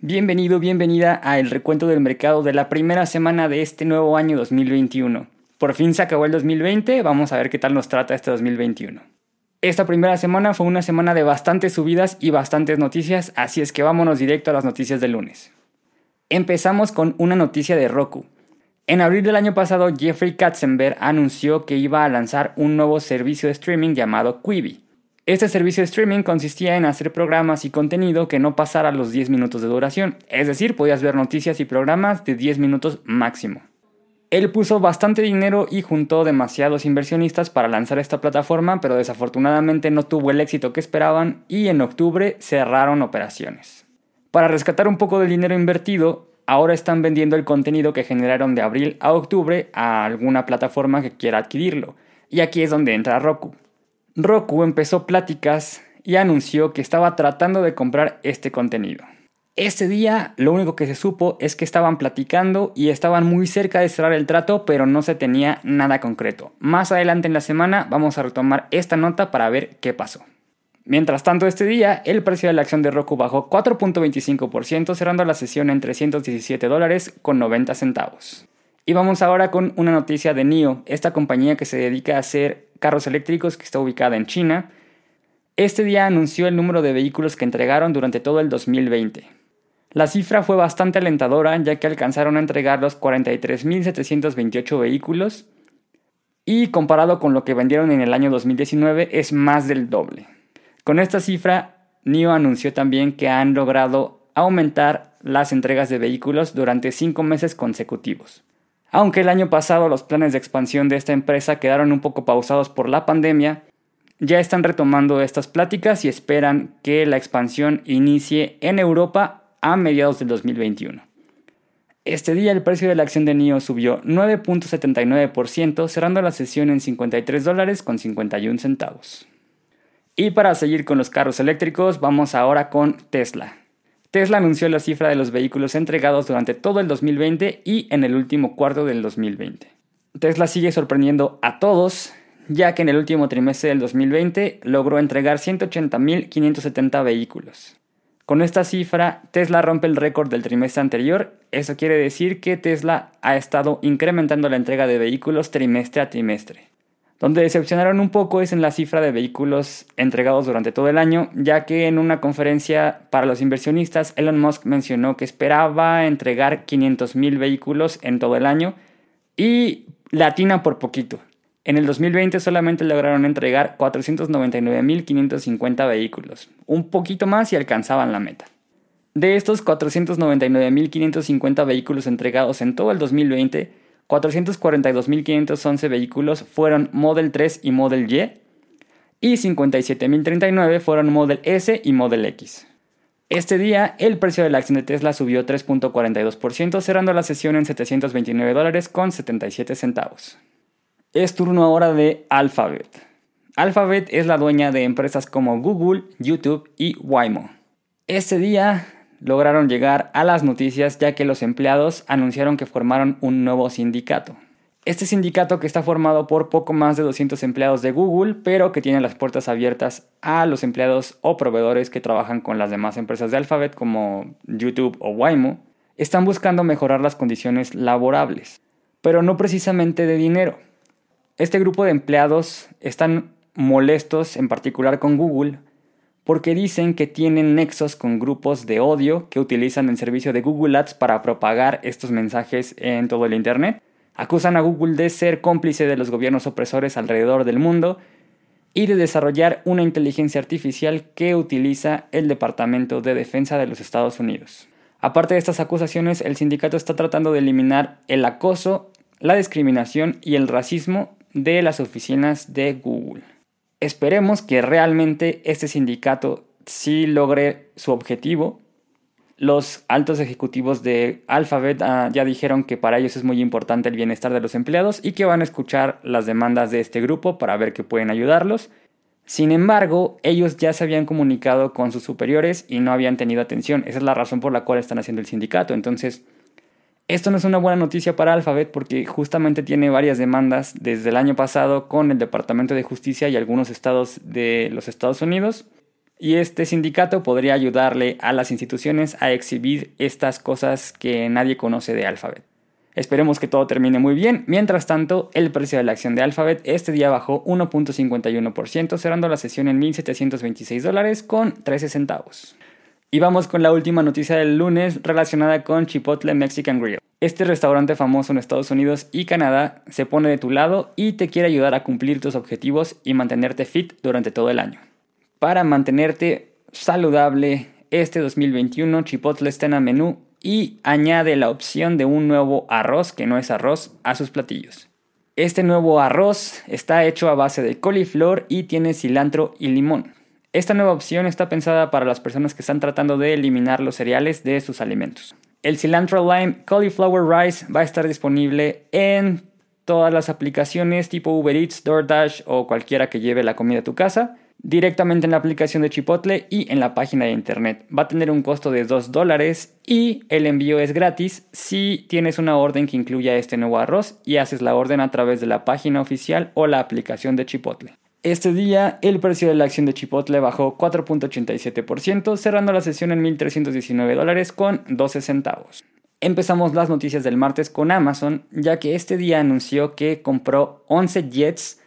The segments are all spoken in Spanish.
Bienvenido, bienvenida a el recuento del mercado de la primera semana de este nuevo año 2021. Por fin se acabó el 2020, vamos a ver qué tal nos trata este 2021. Esta primera semana fue una semana de bastantes subidas y bastantes noticias, así es que vámonos directo a las noticias del lunes. Empezamos con una noticia de Roku. En abril del año pasado, Jeffrey Katzenberg anunció que iba a lanzar un nuevo servicio de streaming llamado Quibi. Este servicio de streaming consistía en hacer programas y contenido que no pasara los 10 minutos de duración, es decir, podías ver noticias y programas de 10 minutos máximo. Él puso bastante dinero y juntó demasiados inversionistas para lanzar esta plataforma, pero desafortunadamente no tuvo el éxito que esperaban y en octubre cerraron operaciones. Para rescatar un poco del dinero invertido, ahora están vendiendo el contenido que generaron de abril a octubre a alguna plataforma que quiera adquirirlo. Y aquí es donde entra Roku. Roku empezó pláticas y anunció que estaba tratando de comprar este contenido. Este día lo único que se supo es que estaban platicando y estaban muy cerca de cerrar el trato, pero no se tenía nada concreto. Más adelante en la semana vamos a retomar esta nota para ver qué pasó. Mientras tanto, este día el precio de la acción de Roku bajó 4.25%, cerrando la sesión en 317 dólares con 90 centavos. Y vamos ahora con una noticia de NIO, esta compañía que se dedica a hacer carros eléctricos que está ubicada en China, este día anunció el número de vehículos que entregaron durante todo el 2020. La cifra fue bastante alentadora ya que alcanzaron a entregar los 43.728 vehículos y comparado con lo que vendieron en el año 2019 es más del doble. Con esta cifra, NIO anunció también que han logrado aumentar las entregas de vehículos durante cinco meses consecutivos. Aunque el año pasado los planes de expansión de esta empresa quedaron un poco pausados por la pandemia, ya están retomando estas pláticas y esperan que la expansión inicie en Europa a mediados del 2021. Este día el precio de la acción de NIO subió 9.79%, cerrando la sesión en 53 dólares con 51 centavos. Y para seguir con los carros eléctricos, vamos ahora con Tesla. Tesla anunció la cifra de los vehículos entregados durante todo el 2020 y en el último cuarto del 2020. Tesla sigue sorprendiendo a todos, ya que en el último trimestre del 2020 logró entregar 180.570 vehículos. Con esta cifra, Tesla rompe el récord del trimestre anterior. Eso quiere decir que Tesla ha estado incrementando la entrega de vehículos trimestre a trimestre. Donde decepcionaron un poco es en la cifra de vehículos entregados durante todo el año, ya que en una conferencia para los inversionistas Elon Musk mencionó que esperaba entregar 500.000 vehículos en todo el año y latina por poquito. En el 2020 solamente lograron entregar 499.550 vehículos, un poquito más y alcanzaban la meta. De estos 499.550 vehículos entregados en todo el 2020, 442.511 vehículos fueron Model 3 y Model Y y 57.039 fueron Model S y Model X. Este día, el precio de la acción de Tesla subió 3.42%, cerrando la sesión en 729 dólares con 77 centavos. Es turno ahora de Alphabet. Alphabet es la dueña de empresas como Google, YouTube y Waymo. Este día, lograron llegar a las noticias ya que los empleados anunciaron que formaron un nuevo sindicato. Este sindicato que está formado por poco más de 200 empleados de Google, pero que tiene las puertas abiertas a los empleados o proveedores que trabajan con las demás empresas de Alphabet como YouTube o Waymo, están buscando mejorar las condiciones laborables, pero no precisamente de dinero. Este grupo de empleados están molestos en particular con Google porque dicen que tienen nexos con grupos de odio que utilizan el servicio de Google Ads para propagar estos mensajes en todo el Internet. Acusan a Google de ser cómplice de los gobiernos opresores alrededor del mundo y de desarrollar una inteligencia artificial que utiliza el Departamento de Defensa de los Estados Unidos. Aparte de estas acusaciones, el sindicato está tratando de eliminar el acoso, la discriminación y el racismo de las oficinas de Google. Esperemos que realmente este sindicato sí logre su objetivo. Los altos ejecutivos de Alphabet ah, ya dijeron que para ellos es muy importante el bienestar de los empleados y que van a escuchar las demandas de este grupo para ver que pueden ayudarlos. Sin embargo, ellos ya se habían comunicado con sus superiores y no habían tenido atención. Esa es la razón por la cual están haciendo el sindicato. Entonces, esto no es una buena noticia para Alphabet porque justamente tiene varias demandas desde el año pasado con el Departamento de Justicia y algunos estados de los Estados Unidos. Y este sindicato podría ayudarle a las instituciones a exhibir estas cosas que nadie conoce de Alphabet. Esperemos que todo termine muy bien. Mientras tanto, el precio de la acción de Alphabet este día bajó 1.51%, cerrando la sesión en 1.726 dólares con 13 centavos. Y vamos con la última noticia del lunes relacionada con Chipotle Mexican Grill. Este restaurante famoso en Estados Unidos y Canadá se pone de tu lado y te quiere ayudar a cumplir tus objetivos y mantenerte fit durante todo el año. Para mantenerte saludable, este 2021 Chipotle está en el menú y añade la opción de un nuevo arroz que no es arroz a sus platillos. Este nuevo arroz está hecho a base de coliflor y tiene cilantro y limón. Esta nueva opción está pensada para las personas que están tratando de eliminar los cereales de sus alimentos. El cilantro lime cauliflower rice va a estar disponible en todas las aplicaciones tipo Uber Eats, DoorDash o cualquiera que lleve la comida a tu casa directamente en la aplicación de Chipotle y en la página de internet. Va a tener un costo de 2 dólares y el envío es gratis si tienes una orden que incluya este nuevo arroz y haces la orden a través de la página oficial o la aplicación de Chipotle. Este día el precio de la acción de Chipotle bajó 4.87%, cerrando la sesión en 1.319 dólares con 12 centavos. Empezamos las noticias del martes con Amazon, ya que este día anunció que compró 11 jets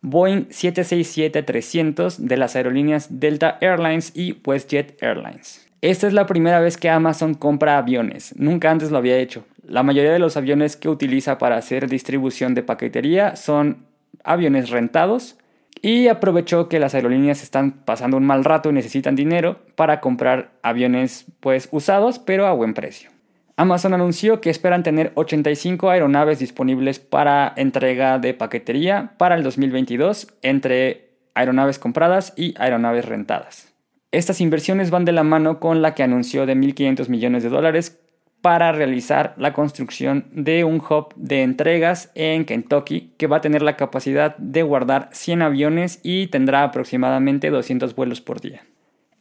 Boeing 767-300 de las aerolíneas Delta Airlines y WestJet Airlines. Esta es la primera vez que Amazon compra aviones, nunca antes lo había hecho. La mayoría de los aviones que utiliza para hacer distribución de paquetería son aviones rentados y aprovechó que las aerolíneas están pasando un mal rato y necesitan dinero para comprar aviones pues usados pero a buen precio. Amazon anunció que esperan tener 85 aeronaves disponibles para entrega de paquetería para el 2022 entre aeronaves compradas y aeronaves rentadas. Estas inversiones van de la mano con la que anunció de 1.500 millones de dólares para realizar la construcción de un hub de entregas en Kentucky que va a tener la capacidad de guardar 100 aviones y tendrá aproximadamente 200 vuelos por día.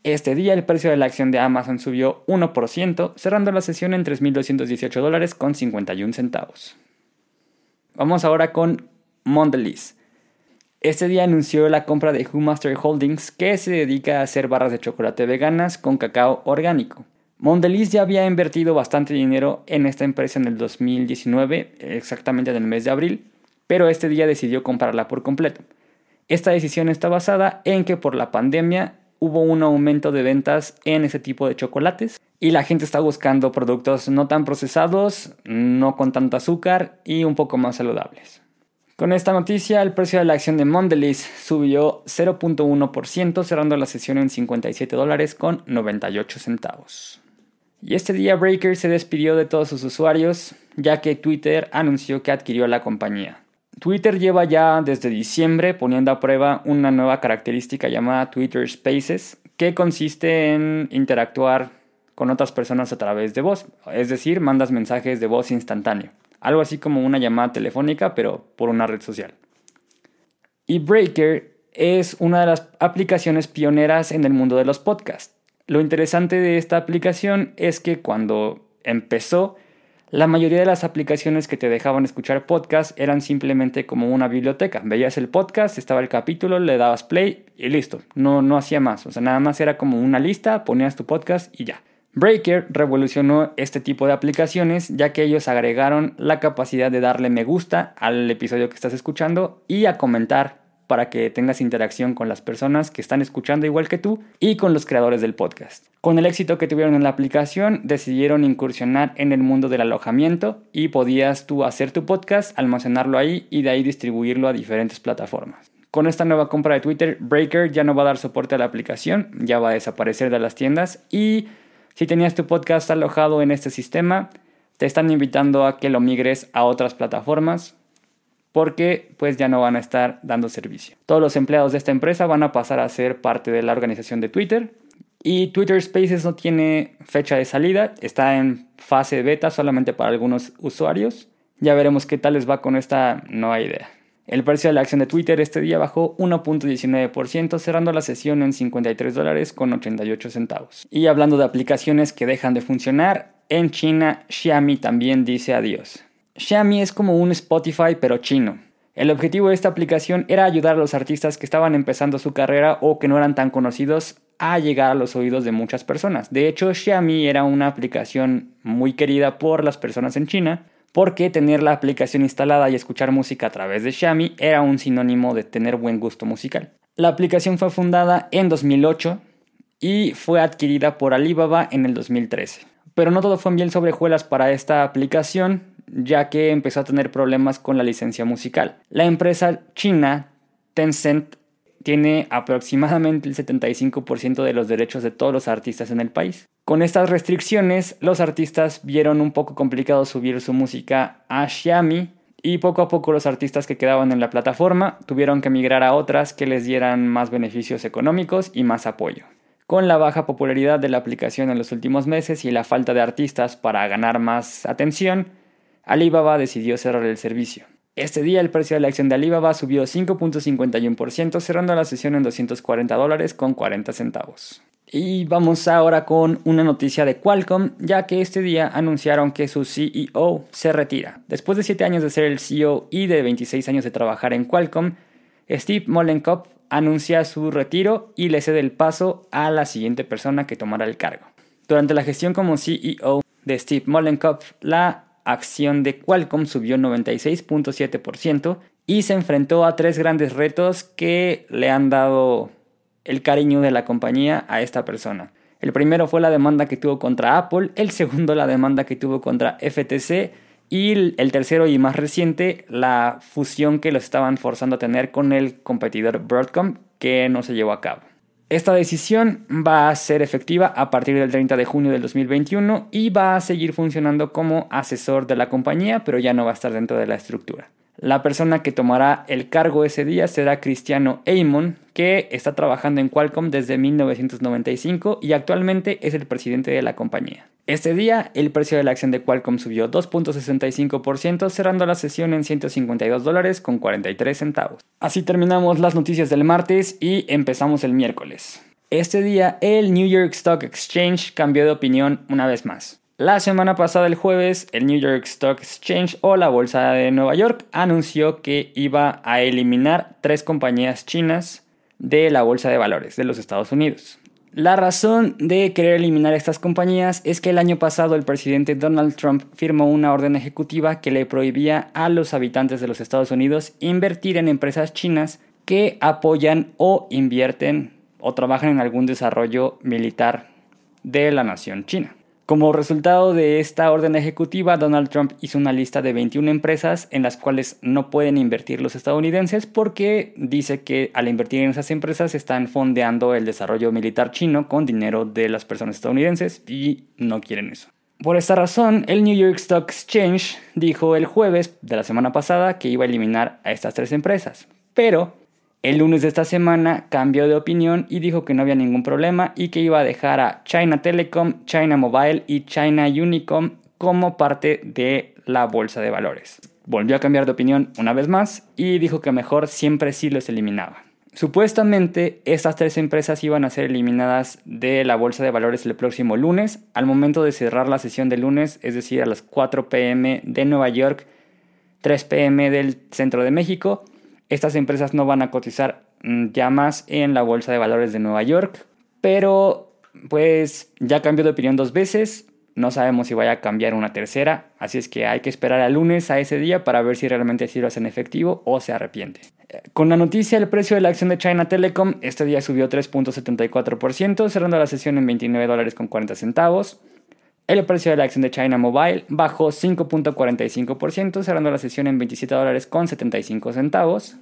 Este día el precio de la acción de Amazon subió 1%, cerrando la sesión en 3.218 dólares con 51 centavos. Vamos ahora con Mondelez. Este día anunció la compra de Who Master Holdings, que se dedica a hacer barras de chocolate veganas con cacao orgánico. Mondelez ya había invertido bastante dinero en esta empresa en el 2019, exactamente en el mes de abril, pero este día decidió comprarla por completo. Esta decisión está basada en que por la pandemia hubo un aumento de ventas en ese tipo de chocolates y la gente está buscando productos no tan procesados, no con tanto azúcar y un poco más saludables. Con esta noticia, el precio de la acción de Mondelez subió 0.1%, cerrando la sesión en 57 dólares con 98 centavos. Y este día Breaker se despidió de todos sus usuarios, ya que Twitter anunció que adquirió la compañía. Twitter lleva ya desde diciembre poniendo a prueba una nueva característica llamada Twitter Spaces, que consiste en interactuar con otras personas a través de voz, es decir, mandas mensajes de voz instantáneo, algo así como una llamada telefónica, pero por una red social. Y Breaker es una de las aplicaciones pioneras en el mundo de los podcasts. Lo interesante de esta aplicación es que cuando empezó, la mayoría de las aplicaciones que te dejaban escuchar podcast eran simplemente como una biblioteca. Veías el podcast, estaba el capítulo, le dabas play y listo. No, no hacía más. O sea, nada más era como una lista, ponías tu podcast y ya. Breaker revolucionó este tipo de aplicaciones ya que ellos agregaron la capacidad de darle me gusta al episodio que estás escuchando y a comentar para que tengas interacción con las personas que están escuchando igual que tú y con los creadores del podcast. Con el éxito que tuvieron en la aplicación, decidieron incursionar en el mundo del alojamiento y podías tú hacer tu podcast, almacenarlo ahí y de ahí distribuirlo a diferentes plataformas. Con esta nueva compra de Twitter, Breaker ya no va a dar soporte a la aplicación, ya va a desaparecer de las tiendas y si tenías tu podcast alojado en este sistema, te están invitando a que lo migres a otras plataformas porque pues ya no van a estar dando servicio. Todos los empleados de esta empresa van a pasar a ser parte de la organización de Twitter y Twitter Spaces no tiene fecha de salida, está en fase beta solamente para algunos usuarios. Ya veremos qué tal les va con esta nueva idea. El precio de la acción de Twitter este día bajó 1.19%, cerrando la sesión en 53 dólares con 88 centavos. Y hablando de aplicaciones que dejan de funcionar, en China Xiaomi también dice adiós. Xiaomi es como un Spotify pero chino. El objetivo de esta aplicación era ayudar a los artistas que estaban empezando su carrera o que no eran tan conocidos a llegar a los oídos de muchas personas. De hecho, Xiaomi era una aplicación muy querida por las personas en China, porque tener la aplicación instalada y escuchar música a través de Xiaomi era un sinónimo de tener buen gusto musical. La aplicación fue fundada en 2008 y fue adquirida por Alibaba en el 2013. Pero no todo fue bien sobrejuelas para esta aplicación, ya que empezó a tener problemas con la licencia musical. La empresa china Tencent tiene aproximadamente el 75% de los derechos de todos los artistas en el país. Con estas restricciones, los artistas vieron un poco complicado subir su música a Xiaomi y poco a poco los artistas que quedaban en la plataforma tuvieron que migrar a otras que les dieran más beneficios económicos y más apoyo. Con la baja popularidad de la aplicación en los últimos meses y la falta de artistas para ganar más atención, Alibaba decidió cerrar el servicio. Este día el precio de la acción de Alibaba subió 5.51%, cerrando la sesión en 240 dólares con 40 centavos. Y vamos ahora con una noticia de Qualcomm, ya que este día anunciaron que su CEO se retira. Después de 7 años de ser el CEO y de 26 años de trabajar en Qualcomm, Steve Mollenkopf anuncia su retiro y le cede el paso a la siguiente persona que tomará el cargo. Durante la gestión como CEO de Steve Mollenkopf, la acción de Qualcomm subió 96.7% y se enfrentó a tres grandes retos que le han dado el cariño de la compañía a esta persona. El primero fue la demanda que tuvo contra Apple, el segundo la demanda que tuvo contra FTC y el tercero y más reciente la fusión que lo estaban forzando a tener con el competidor Broadcom que no se llevó a cabo. Esta decisión va a ser efectiva a partir del 30 de junio del 2021 y va a seguir funcionando como asesor de la compañía, pero ya no va a estar dentro de la estructura. La persona que tomará el cargo ese día será Cristiano Eamon, que está trabajando en Qualcomm desde 1995 y actualmente es el presidente de la compañía. Este día, el precio de la acción de Qualcomm subió 2.65%, cerrando la sesión en 152 dólares con 43 centavos. Así terminamos las noticias del martes y empezamos el miércoles. Este día, el New York Stock Exchange cambió de opinión una vez más. La semana pasada, el jueves, el New York Stock Exchange o la Bolsa de Nueva York anunció que iba a eliminar tres compañías chinas de la Bolsa de Valores de los Estados Unidos. La razón de querer eliminar estas compañías es que el año pasado el presidente Donald Trump firmó una orden ejecutiva que le prohibía a los habitantes de los Estados Unidos invertir en empresas chinas que apoyan o invierten o trabajan en algún desarrollo militar de la nación china. Como resultado de esta orden ejecutiva, Donald Trump hizo una lista de 21 empresas en las cuales no pueden invertir los estadounidenses porque dice que al invertir en esas empresas están fondeando el desarrollo militar chino con dinero de las personas estadounidenses y no quieren eso. Por esta razón, el New York Stock Exchange dijo el jueves de la semana pasada que iba a eliminar a estas tres empresas. Pero el lunes de esta semana cambió de opinión y dijo que no había ningún problema y que iba a dejar a China Telecom, China Mobile y China Unicom como parte de la bolsa de valores. Volvió a cambiar de opinión una vez más y dijo que mejor siempre sí los eliminaba. Supuestamente estas tres empresas iban a ser eliminadas de la bolsa de valores el próximo lunes, al momento de cerrar la sesión de lunes, es decir, a las 4 pm de Nueva York, 3 pm del centro de México estas empresas no van a cotizar mm, ya más en la Bolsa de Valores de Nueva York, pero pues ya cambió de opinión dos veces, no sabemos si vaya a cambiar una tercera, así es que hay que esperar al lunes a ese día para ver si realmente sí lo hacen efectivo o se arrepiente. Con la noticia, el precio de la acción de China Telecom este día subió 3.74%, cerrando la sesión en 29 dólares con 40 centavos. El precio de la acción de China Mobile bajó 5.45%, cerrando la sesión en 27 dólares con 75 centavos.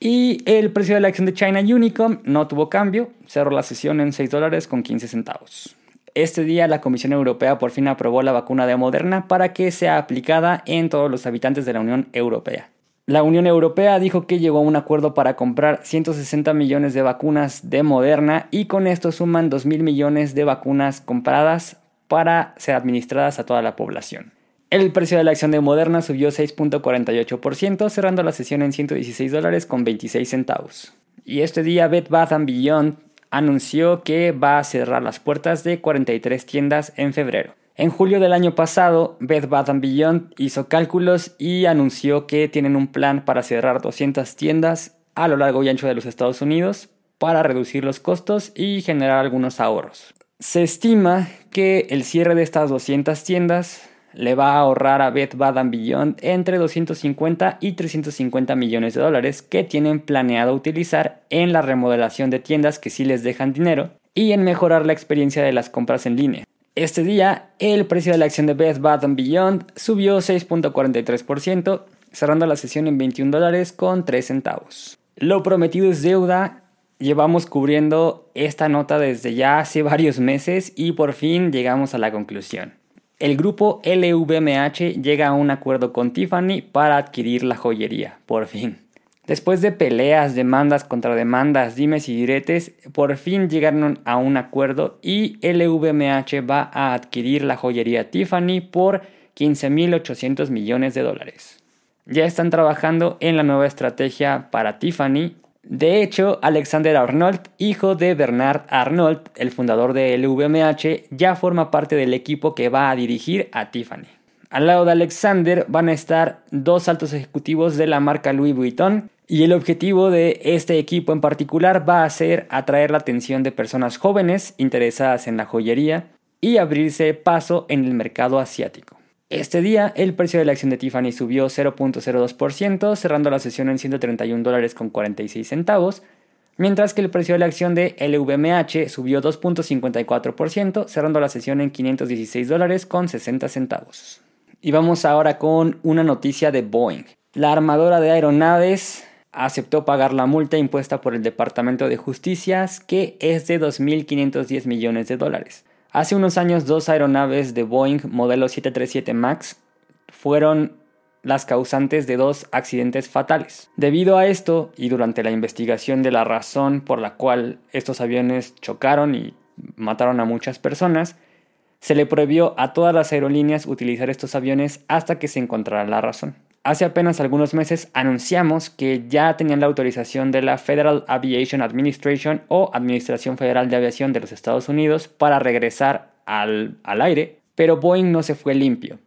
Y el precio de la acción de China Unicom no tuvo cambio, cerró la sesión en 6 dólares con 15 centavos. Este día la Comisión Europea por fin aprobó la vacuna de Moderna para que sea aplicada en todos los habitantes de la Unión Europea. La Unión Europea dijo que llegó a un acuerdo para comprar 160 millones de vacunas de Moderna y con esto suman 2 mil millones de vacunas compradas para ser administradas a toda la población. El precio de la acción de Moderna subió 6.48%, cerrando la sesión en 116 dólares con 26 centavos. Y este día Bed Bath Beyond anunció que va a cerrar las puertas de 43 tiendas en febrero. En julio del año pasado, Bed Bath Beyond hizo cálculos y anunció que tienen un plan para cerrar 200 tiendas a lo largo y ancho de los Estados Unidos para reducir los costos y generar algunos ahorros. Se estima que el cierre de estas 200 tiendas le va a ahorrar a Bed Bath Beyond entre 250 y 350 millones de dólares que tienen planeado utilizar en la remodelación de tiendas que sí les dejan dinero y en mejorar la experiencia de las compras en línea. Este día, el precio de la acción de Bed Bath Beyond subió 6.43%, cerrando la sesión en 21 dólares con 3 centavos. Lo prometido es deuda. Llevamos cubriendo esta nota desde ya hace varios meses y por fin llegamos a la conclusión. El grupo LVMH llega a un acuerdo con Tiffany para adquirir la joyería, por fin. Después de peleas, demandas, contrademandas, dimes y diretes, por fin llegaron a un acuerdo y LVMH va a adquirir la joyería Tiffany por 15.800 millones de dólares. Ya están trabajando en la nueva estrategia para Tiffany. De hecho, Alexander Arnold, hijo de Bernard Arnold, el fundador de LVMH, ya forma parte del equipo que va a dirigir a Tiffany. Al lado de Alexander van a estar dos altos ejecutivos de la marca Louis Vuitton, y el objetivo de este equipo en particular va a ser atraer la atención de personas jóvenes interesadas en la joyería y abrirse paso en el mercado asiático. Este día el precio de la acción de Tiffany subió 0.02%, cerrando la sesión en 131 dólares con 46 centavos, mientras que el precio de la acción de LVMH subió 2.54%, cerrando la sesión en 516 dólares con 60 centavos. Y vamos ahora con una noticia de Boeing. La armadora de aeronaves aceptó pagar la multa impuesta por el Departamento de Justicia, que es de 2.510 millones de dólares. Hace unos años dos aeronaves de Boeing modelo 737 MAX fueron las causantes de dos accidentes fatales. Debido a esto, y durante la investigación de la razón por la cual estos aviones chocaron y mataron a muchas personas, se le prohibió a todas las aerolíneas utilizar estos aviones hasta que se encontrara la razón. Hace apenas algunos meses anunciamos que ya tenían la autorización de la Federal Aviation Administration o Administración Federal de Aviación de los Estados Unidos para regresar al, al aire, pero Boeing no se fue limpio,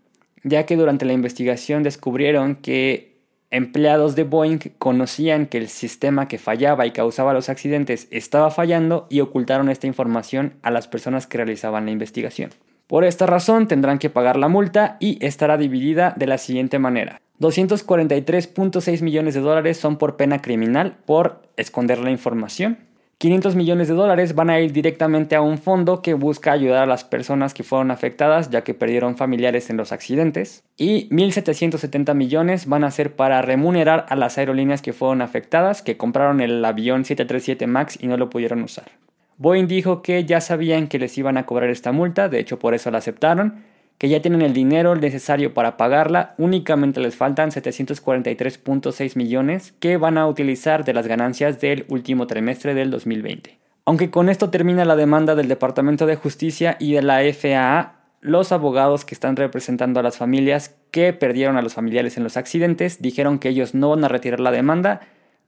ya que durante la investigación descubrieron que empleados de Boeing conocían que el sistema que fallaba y causaba los accidentes estaba fallando y ocultaron esta información a las personas que realizaban la investigación. Por esta razón tendrán que pagar la multa y estará dividida de la siguiente manera. 243.6 millones de dólares son por pena criminal por esconder la información. 500 millones de dólares van a ir directamente a un fondo que busca ayudar a las personas que fueron afectadas ya que perdieron familiares en los accidentes. Y 1.770 millones van a ser para remunerar a las aerolíneas que fueron afectadas, que compraron el avión 737 MAX y no lo pudieron usar. Boeing dijo que ya sabían que les iban a cobrar esta multa, de hecho por eso la aceptaron, que ya tienen el dinero necesario para pagarla, únicamente les faltan 743.6 millones que van a utilizar de las ganancias del último trimestre del 2020. Aunque con esto termina la demanda del Departamento de Justicia y de la FAA, los abogados que están representando a las familias que perdieron a los familiares en los accidentes dijeron que ellos no van a retirar la demanda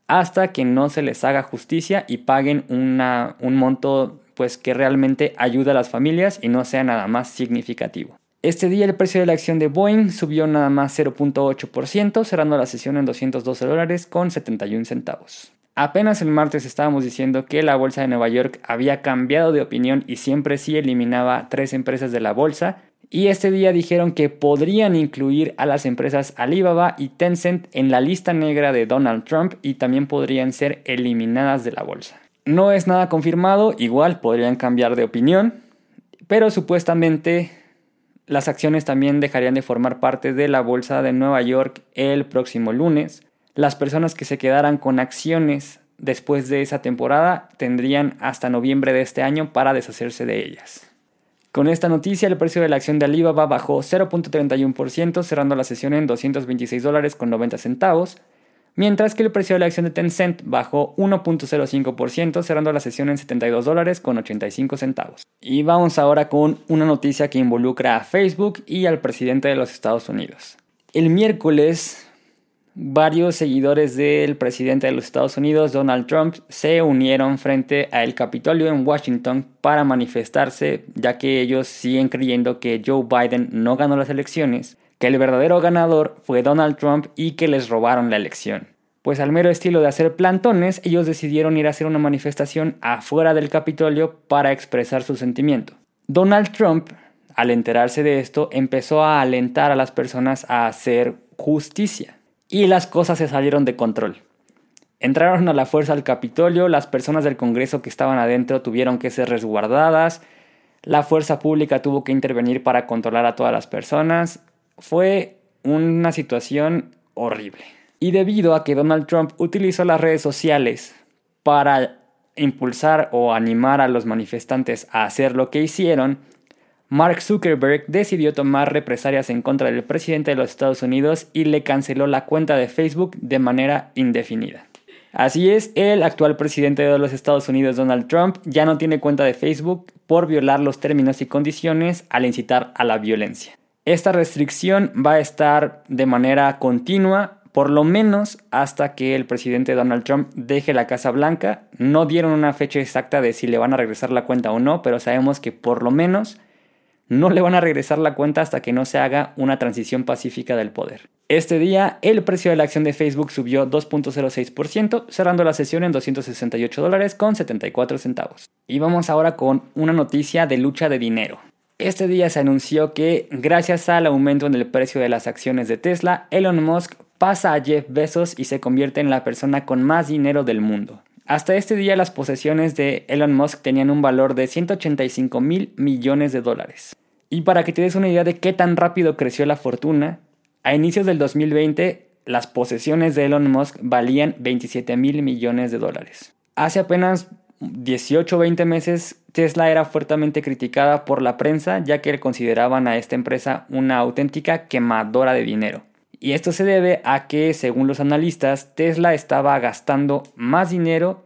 hasta que no se les haga justicia y paguen un monto pues que realmente ayude a las familias y no sea nada más significativo. Este día el precio de la acción de Boeing subió nada más 0.8%, cerrando la sesión en 212 dólares con 71 centavos. Apenas el martes estábamos diciendo que la bolsa de Nueva York había cambiado de opinión y siempre sí eliminaba tres empresas de la bolsa, y este día dijeron que podrían incluir a las empresas Alibaba y Tencent en la lista negra de Donald Trump y también podrían ser eliminadas de la bolsa. No es nada confirmado, igual podrían cambiar de opinión, pero supuestamente las acciones también dejarían de formar parte de la bolsa de Nueva York el próximo lunes. Las personas que se quedaran con acciones después de esa temporada tendrían hasta noviembre de este año para deshacerse de ellas. Con esta noticia, el precio de la acción de Alibaba bajó 0.31%, cerrando la sesión en 226 dólares con 90 centavos, mientras que el precio de la acción de Tencent bajó 1.05%, cerrando la sesión en 72 dólares con 85 centavos. Y vamos ahora con una noticia que involucra a Facebook y al presidente de los Estados Unidos. El miércoles, varios seguidores del presidente de los Estados Unidos, Donald Trump, se unieron frente al Capitolio en Washington para manifestarse, ya que ellos siguen creyendo que Joe Biden no ganó las elecciones, que el verdadero ganador fue Donald Trump y que les robaron la elección. Pues al mero estilo de hacer plantones, ellos decidieron ir a hacer una manifestación afuera del Capitolio para expresar su sentimiento. Donald Trump, al enterarse de esto, empezó a alentar a las personas a hacer justicia. Y las cosas se salieron de control. Entraron a la fuerza al Capitolio, las personas del Congreso que estaban adentro tuvieron que ser resguardadas, la fuerza pública tuvo que intervenir para controlar a todas las personas. Fue una situación horrible. Y debido a que Donald Trump utilizó las redes sociales para impulsar o animar a los manifestantes a hacer lo que hicieron, Mark Zuckerberg decidió tomar represalias en contra del presidente de los Estados Unidos y le canceló la cuenta de Facebook de manera indefinida. Así es, el actual presidente de los Estados Unidos, Donald Trump, ya no tiene cuenta de Facebook por violar los términos y condiciones al incitar a la violencia. Esta restricción va a estar de manera continua, por lo menos hasta que el presidente Donald Trump deje la Casa Blanca. No dieron una fecha exacta de si le van a regresar la cuenta o no, pero sabemos que por lo menos no le van a regresar la cuenta hasta que no se haga una transición pacífica del poder. Este día, el precio de la acción de Facebook subió 2.06%, cerrando la sesión en 268 dólares con 74 centavos. Y vamos ahora con una noticia de lucha de dinero. Este día se anunció que, gracias al aumento en el precio de las acciones de Tesla, Elon Musk pasa a Jeff Bezos y se convierte en la persona con más dinero del mundo. Hasta este día las posesiones de Elon Musk tenían un valor de 185 mil millones de dólares. Y para que te des una idea de qué tan rápido creció la fortuna, a inicios del 2020 las posesiones de Elon Musk valían 27 mil millones de dólares. Hace apenas 18 o 20 meses Tesla era fuertemente criticada por la prensa ya que consideraban a esta empresa una auténtica quemadora de dinero. Y esto se debe a que, según los analistas, Tesla estaba gastando más dinero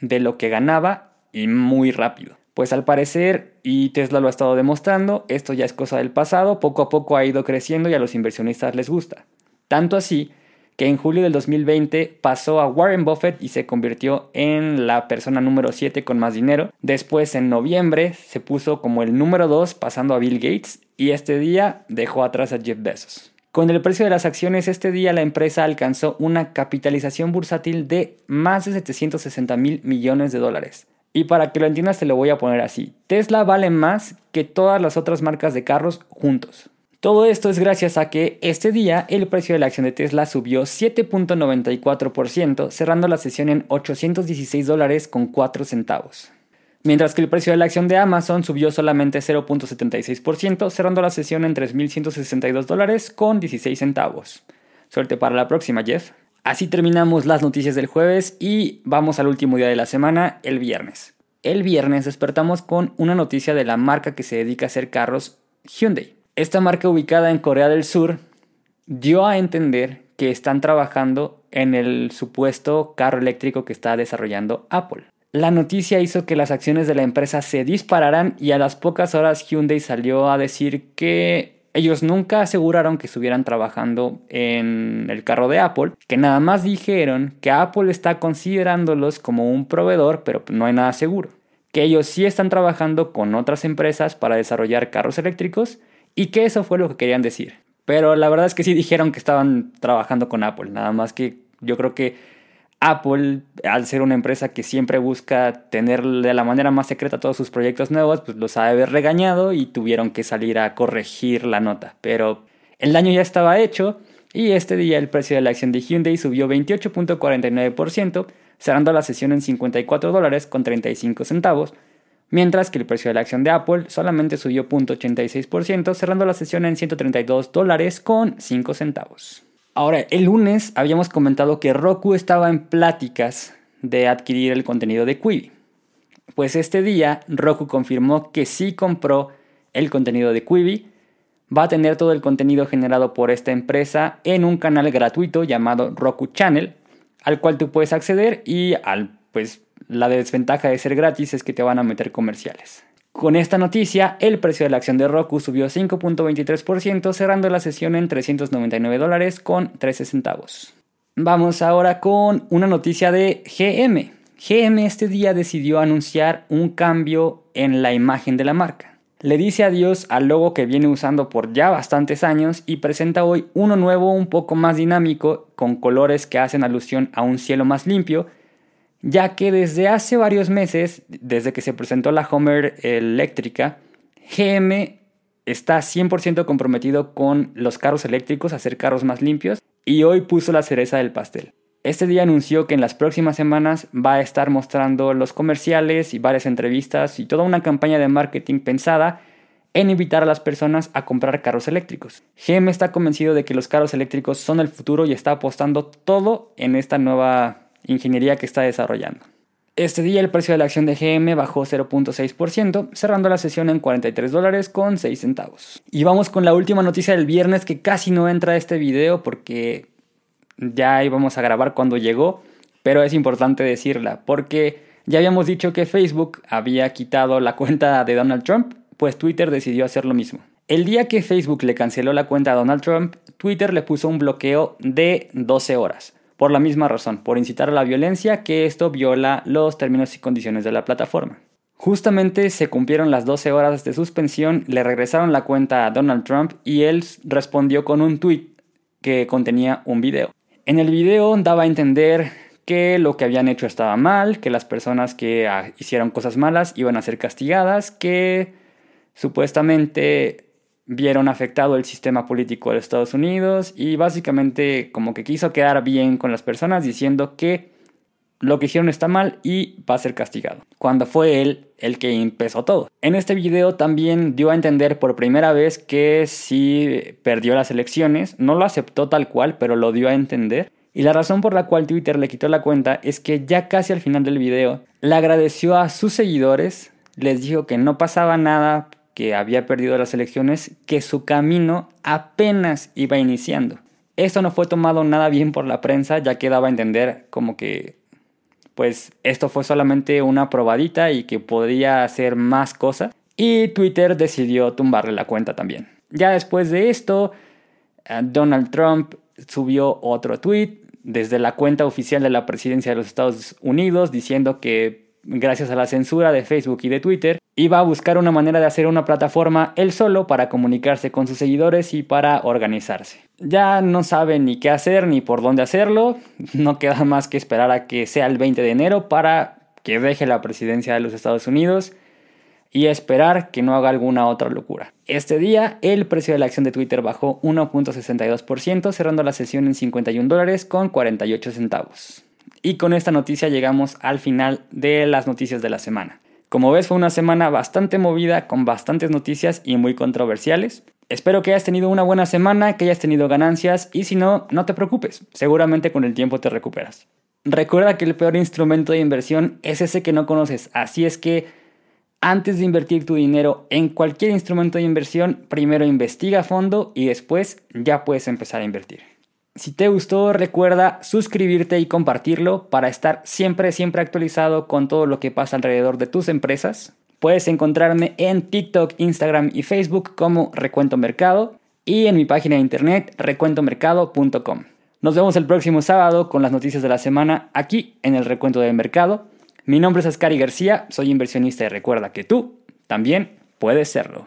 de lo que ganaba y muy rápido. Pues al parecer, y Tesla lo ha estado demostrando, esto ya es cosa del pasado, poco a poco ha ido creciendo y a los inversionistas les gusta. Tanto así que en julio del 2020 pasó a Warren Buffett y se convirtió en la persona número 7 con más dinero. Después en noviembre se puso como el número 2 pasando a Bill Gates y este día dejó atrás a Jeff Bezos. Con el precio de las acciones este día la empresa alcanzó una capitalización bursátil de más de 760 mil millones de dólares. Y para que lo entiendas te lo voy a poner así. Tesla vale más que todas las otras marcas de carros juntos. Todo esto es gracias a que este día el precio de la acción de Tesla subió 7.94%, cerrando la sesión en 816 dólares con 4 centavos mientras que el precio de la acción de Amazon subió solamente 0.76%, cerrando la sesión en 3.162 dólares con 16 centavos. Suerte para la próxima, Jeff. Así terminamos las noticias del jueves y vamos al último día de la semana, el viernes. El viernes despertamos con una noticia de la marca que se dedica a hacer carros Hyundai. Esta marca ubicada en Corea del Sur dio a entender que están trabajando en el supuesto carro eléctrico que está desarrollando Apple. La noticia hizo que las acciones de la empresa se dispararan y a las pocas horas Hyundai salió a decir que ellos nunca aseguraron que estuvieran trabajando en el carro de Apple, que nada más dijeron que Apple está considerándolos como un proveedor, pero no hay nada seguro. Que ellos sí están trabajando con otras empresas para desarrollar carros eléctricos y que eso fue lo que querían decir. Pero la verdad es que sí dijeron que estaban trabajando con Apple, nada más que yo creo que Apple, al ser una empresa que siempre busca tener de la manera más secreta todos sus proyectos nuevos, pues los ha de haber regañado y tuvieron que salir a corregir la nota. Pero el daño ya estaba hecho y este día el precio de la acción de Hyundai subió 28.49%, cerrando la sesión en 54 dólares con 35 centavos, mientras que el precio de la acción de Apple solamente subió 0.86%, cerrando la sesión en 132 dólares con 5 centavos. Ahora, el lunes habíamos comentado que Roku estaba en pláticas de adquirir el contenido de Quibi. Pues este día Roku confirmó que sí compró el contenido de Quibi. Va a tener todo el contenido generado por esta empresa en un canal gratuito llamado Roku Channel, al cual tú puedes acceder y al pues la desventaja de ser gratis es que te van a meter comerciales. Con esta noticia, el precio de la acción de Roku subió 5.23%, cerrando la sesión en 399 dólares con 13 centavos. Vamos ahora con una noticia de GM. GM este día decidió anunciar un cambio en la imagen de la marca. le dice adiós al logo que viene usando por ya bastantes años y presenta hoy uno nuevo un poco más dinámico con colores que hacen alusión a un cielo más limpio, ya que desde hace varios meses, desde que se presentó la Homer eléctrica, GM está 100% comprometido con los carros eléctricos, hacer carros más limpios, y hoy puso la cereza del pastel. Este día anunció que en las próximas semanas va a estar mostrando los comerciales y varias entrevistas y toda una campaña de marketing pensada en invitar a las personas a comprar carros eléctricos. GM está convencido de que los carros eléctricos son el futuro y está apostando todo en esta nueva ingeniería que está desarrollando. Este día el precio de la acción de GM bajó 0.6%, cerrando la sesión en 43 dólares con 6 centavos. Y vamos con la última noticia del viernes que casi no entra a este video porque ya íbamos a grabar cuando llegó, pero es importante decirla porque ya habíamos dicho que Facebook había quitado la cuenta de Donald Trump, pues Twitter decidió hacer lo mismo. El día que Facebook le canceló la cuenta a Donald Trump, Twitter le puso un bloqueo de 12 horas, por la misma razón, por incitar a la violencia, que esto viola los términos y condiciones de la plataforma. Justamente se cumplieron las 12 horas de suspensión, le regresaron la cuenta a Donald Trump y él respondió con un tweet que contenía un video. En el video daba a entender que lo que habían hecho estaba mal, que las personas que ah, hicieron cosas malas iban a ser castigadas, que supuestamente vieron afectado el sistema político de Estados Unidos y básicamente como que quiso quedar bien con las personas diciendo que lo que hicieron está mal y va a ser castigado. Cuando fue él el que empezó todo. En este video también dio a entender por primera vez que sí perdió las elecciones, no lo aceptó tal cual, pero lo dio a entender. Y la razón por la cual Twitter le quitó la cuenta es que ya casi al final del video le agradeció a sus seguidores, les dijo que no pasaba nada, que había perdido las elecciones, que su camino apenas iba iniciando. Esto no fue tomado nada bien por la prensa, ya que daba a entender como que pues esto fue solamente una probadita y que podría hacer más cosas. Y Twitter decidió tumbarle la cuenta también. Ya después de esto, eh, Donald Trump subió otro tweet desde la cuenta oficial de la presidencia de los Estados Unidos diciendo que gracias a la censura de Facebook y de Twitter, iba a buscar una manera de hacer una plataforma él solo para comunicarse con sus seguidores y para organizarse. Ya no sabe ni qué hacer ni por dónde hacerlo, no queda más que esperar a que sea el 20 de enero para que deje la presidencia de los Estados Unidos y esperar que no haga alguna otra locura. Este día el precio de la acción de Twitter bajó 1.62%, cerrando la sesión en 51 dólares con 48 centavos. Y con esta noticia llegamos al final de las noticias de la semana. Como ves fue una semana bastante movida con bastantes noticias y muy controversiales. Espero que hayas tenido una buena semana, que hayas tenido ganancias y si no, no te preocupes, seguramente con el tiempo te recuperas. Recuerda que el peor instrumento de inversión es ese que no conoces, así es que antes de invertir tu dinero en cualquier instrumento de inversión, primero investiga a fondo y después ya puedes empezar a invertir. Si te gustó, recuerda suscribirte y compartirlo para estar siempre, siempre actualizado con todo lo que pasa alrededor de tus empresas. Puedes encontrarme en TikTok, Instagram y Facebook como Recuento Mercado y en mi página de internet recuentomercado.com. Nos vemos el próximo sábado con las noticias de la semana aquí en el Recuento del Mercado. Mi nombre es Ascari García, soy inversionista y recuerda que tú también puedes serlo.